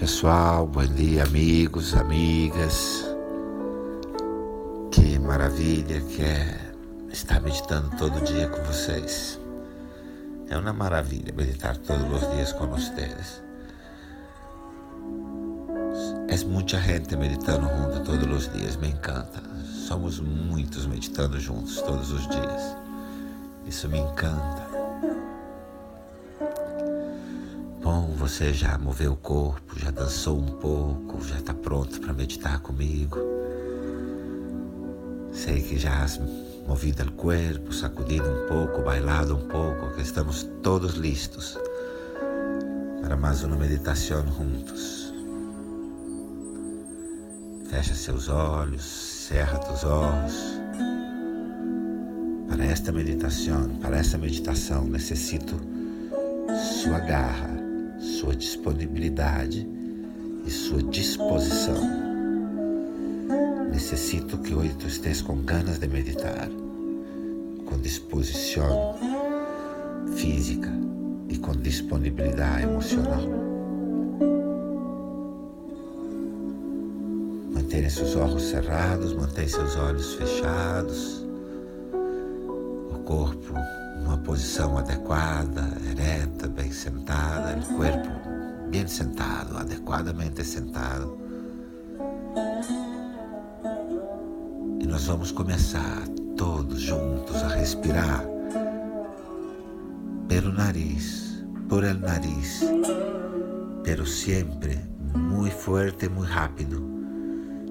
pessoal. Bom dia, amigos, amigas. Que maravilha que é estar meditando todo dia com vocês. É uma maravilha meditar todos os dias com vocês. É muita gente meditando junto todos os dias, me encanta. Somos muitos meditando juntos todos os dias. Isso me encanta. Você já moveu o corpo, já dançou um pouco, já está pronto para meditar comigo. Sei que já has movido o corpo, sacudido um pouco, bailado um pouco, que estamos todos listos para mais uma meditação juntos. Fecha seus olhos, cerra teus olhos. Para esta meditação, para esta meditação, necessito sua garra, sua disponibilidade e sua disposição. Necessito que hoje tu estejas com ganas de meditar, com disposição física e com disponibilidade emocional. Mantenha seus olhos cerrados, mantenha seus olhos fechados, o corpo numa posição adequada, ereta, bem sentada, o corpo bem sentado, adequadamente sentado. E nós vamos começar todos juntos a respirar pelo nariz, por el nariz, pero sempre muito forte e muito rápido,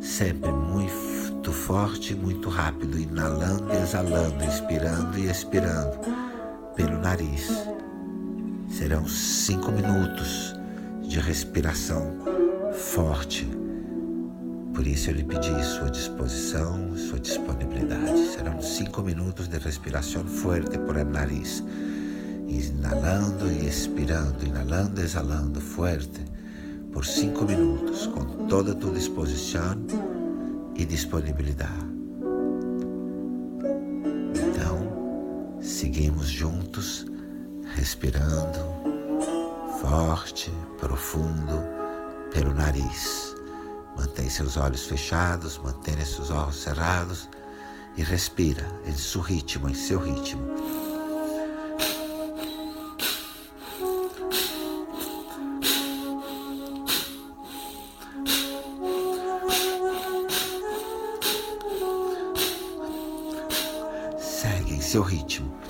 sempre muito forte e muito rápido, inalando e exalando, inspirando e expirando pelo nariz. Serão cinco minutos de respiração forte. Por isso eu lhe pedi sua disposição, sua disponibilidade. Serão cinco minutos de respiração forte por el nariz. Inalando e expirando, inalando e exalando forte por cinco minutos, com toda a tua disposição e disponibilidade. Seguimos juntos, respirando forte, profundo pelo nariz. Mantém seus olhos fechados, mantenha seus olhos cerrados e respira em seu ritmo, em seu ritmo. Segue em seu ritmo.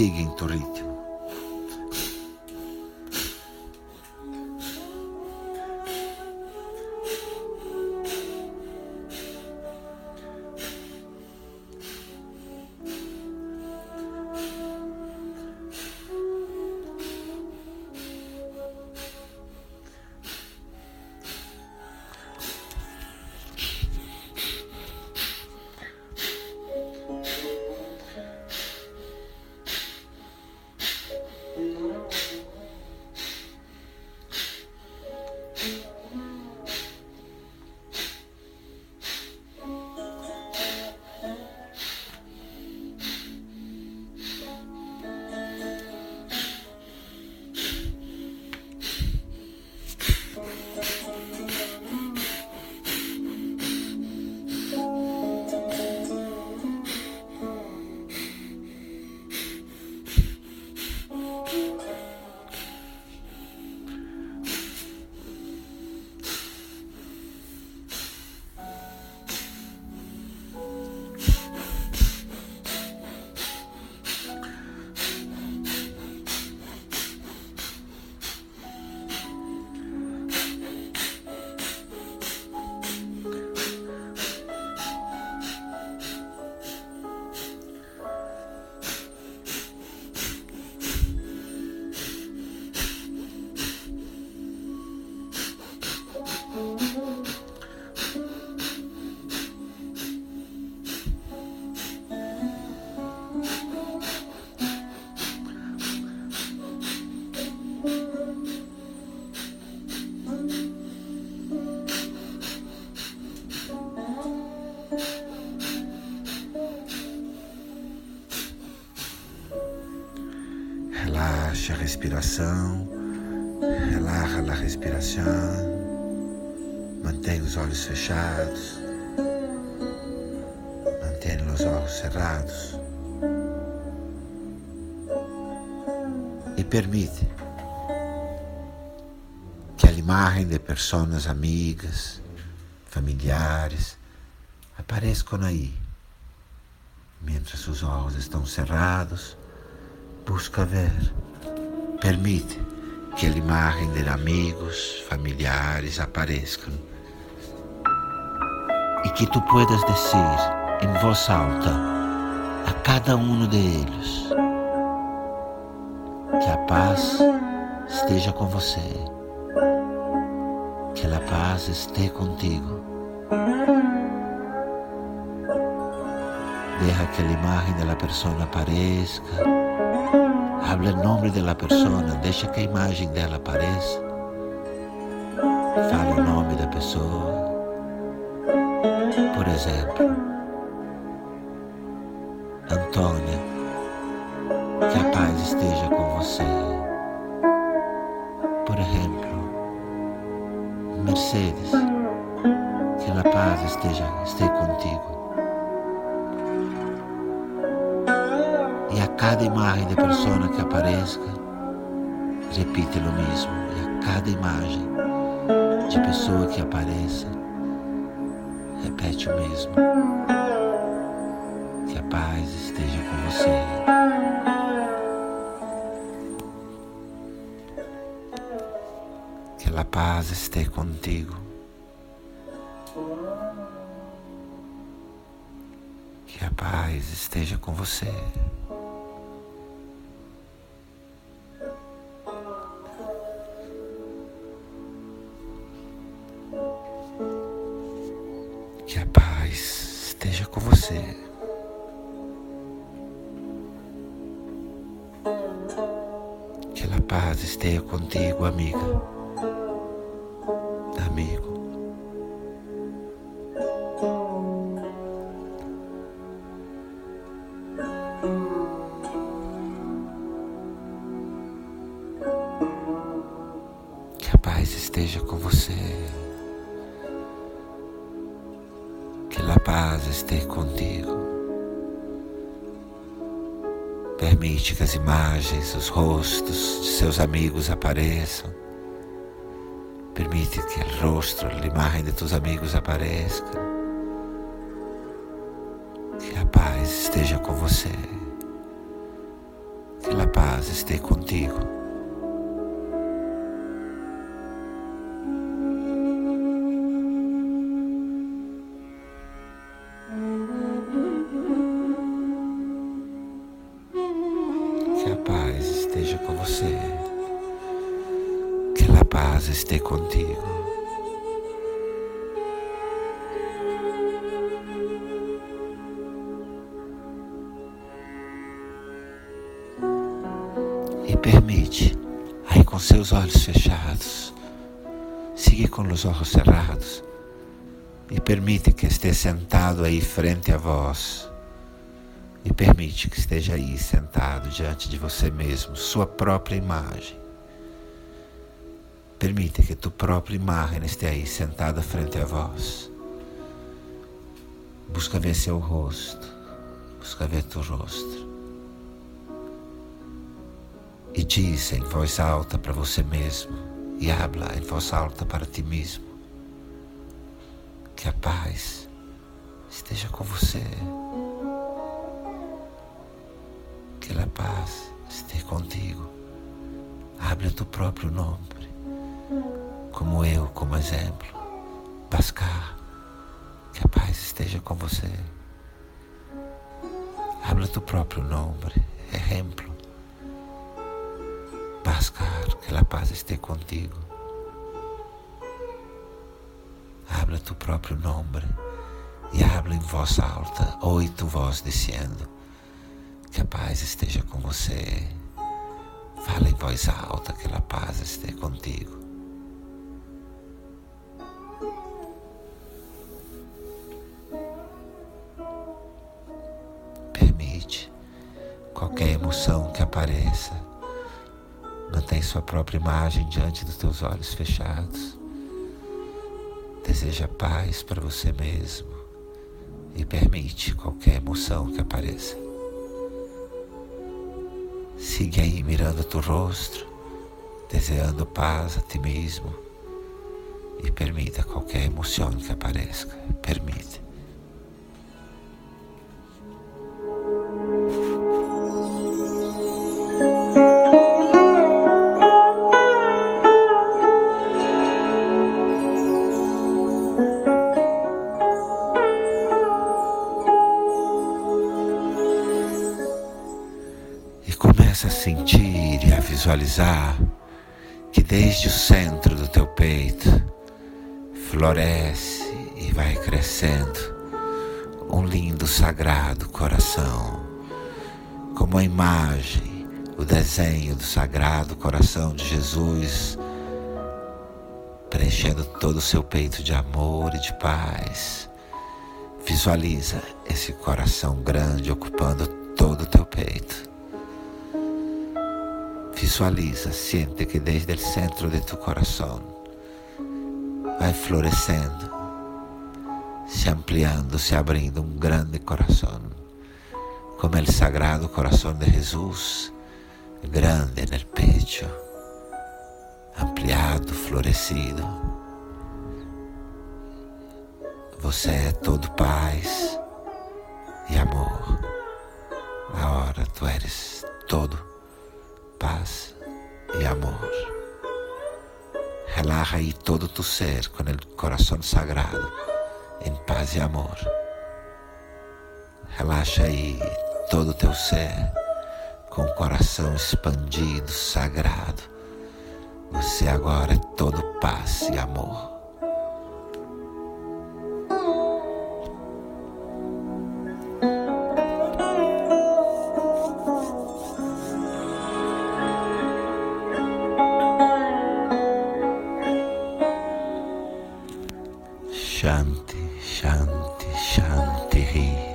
Em teu ritmo. Relaxa a respiração, relaxa a respiração, mantém os olhos fechados, mantém os olhos cerrados. E permite que a imagem de pessoas amigas, familiares apareçam aí, mientras os olhos estão cerrados busca ver, permite que a imagem de amigos, familiares apareçam e que tu puedas dizer em voz alta a cada um deles que a paz esteja com você, que a paz esteja contigo. Deja que a imagem da pessoa apareça Habla em nome da pessoa, deixa que a imagem dela apareça. Fala o nome da pessoa. Por exemplo, Antônia, que a paz esteja com você. Por exemplo, Mercedes, que a paz esteja, esteja contigo. Cada imagem de pessoa que apareça, repite o mesmo. E a cada imagem de pessoa que apareça, repete o mesmo. Que a paz esteja com você. Que a paz esteja contigo. Que a paz esteja com você. Com você. Que a paz esteja contigo, amiga, amigo. Que a paz esteja com você. Paz esteja contigo. Permite que as imagens, os rostos de seus amigos apareçam. Permite que o rosto, a imagem de tus amigos apareça. Que a paz esteja com você. Que a paz esteja contigo. Paz esteja contigo. E permite, aí com seus olhos fechados, siga com os olhos cerrados e permite que esteja sentado aí frente a vós e permite que esteja aí sentado diante de você mesmo, sua própria imagem. Permite que tua própria imagem esteja aí sentada frente a vós. Busca ver seu rosto, busca ver teu rosto. E diz em voz alta para você mesmo, e habla em voz alta para ti mesmo, que a paz esteja com você. que a paz esteja contigo. Abre tu próprio nome, como eu, como exemplo. Bascar, que a paz esteja com você. Habla tu próprio nome, exemplo. Bascar, que a paz esteja contigo. Habla tu próprio nome e habla em voz alta, oito voz dizendo que a paz esteja com você. Fala em voz alta que a paz esteja contigo. Permite qualquer emoção que apareça, Mantém sua própria imagem diante dos teus olhos fechados. Deseja paz para você mesmo e permite qualquer emoção que apareça. Siga aí mirando teu rosto, desejando paz a ti mesmo e permita qualquer emoção que apareça. Permite. Começa a sentir e a visualizar que desde o centro do teu peito floresce e vai crescendo um lindo sagrado coração, como a imagem, o desenho do sagrado coração de Jesus, preenchendo todo o seu peito de amor e de paz. Visualiza esse coração grande ocupando todo o teu peito. Visualiza, siente que desde o centro de tu coração vai florescendo, se ampliando, se abrindo um grande coração, como o sagrado coração de Jesus, grande no pecho, ampliado, florescido. Você é todo paz e amor. Agora tu eres todo paz e amor. Relaja aí todo tu ser com o coração sagrado em paz e amor. Relaxa aí todo teu ser com o coração expandido, sagrado. Você agora é todo paz e amor. Shanti, Shanti.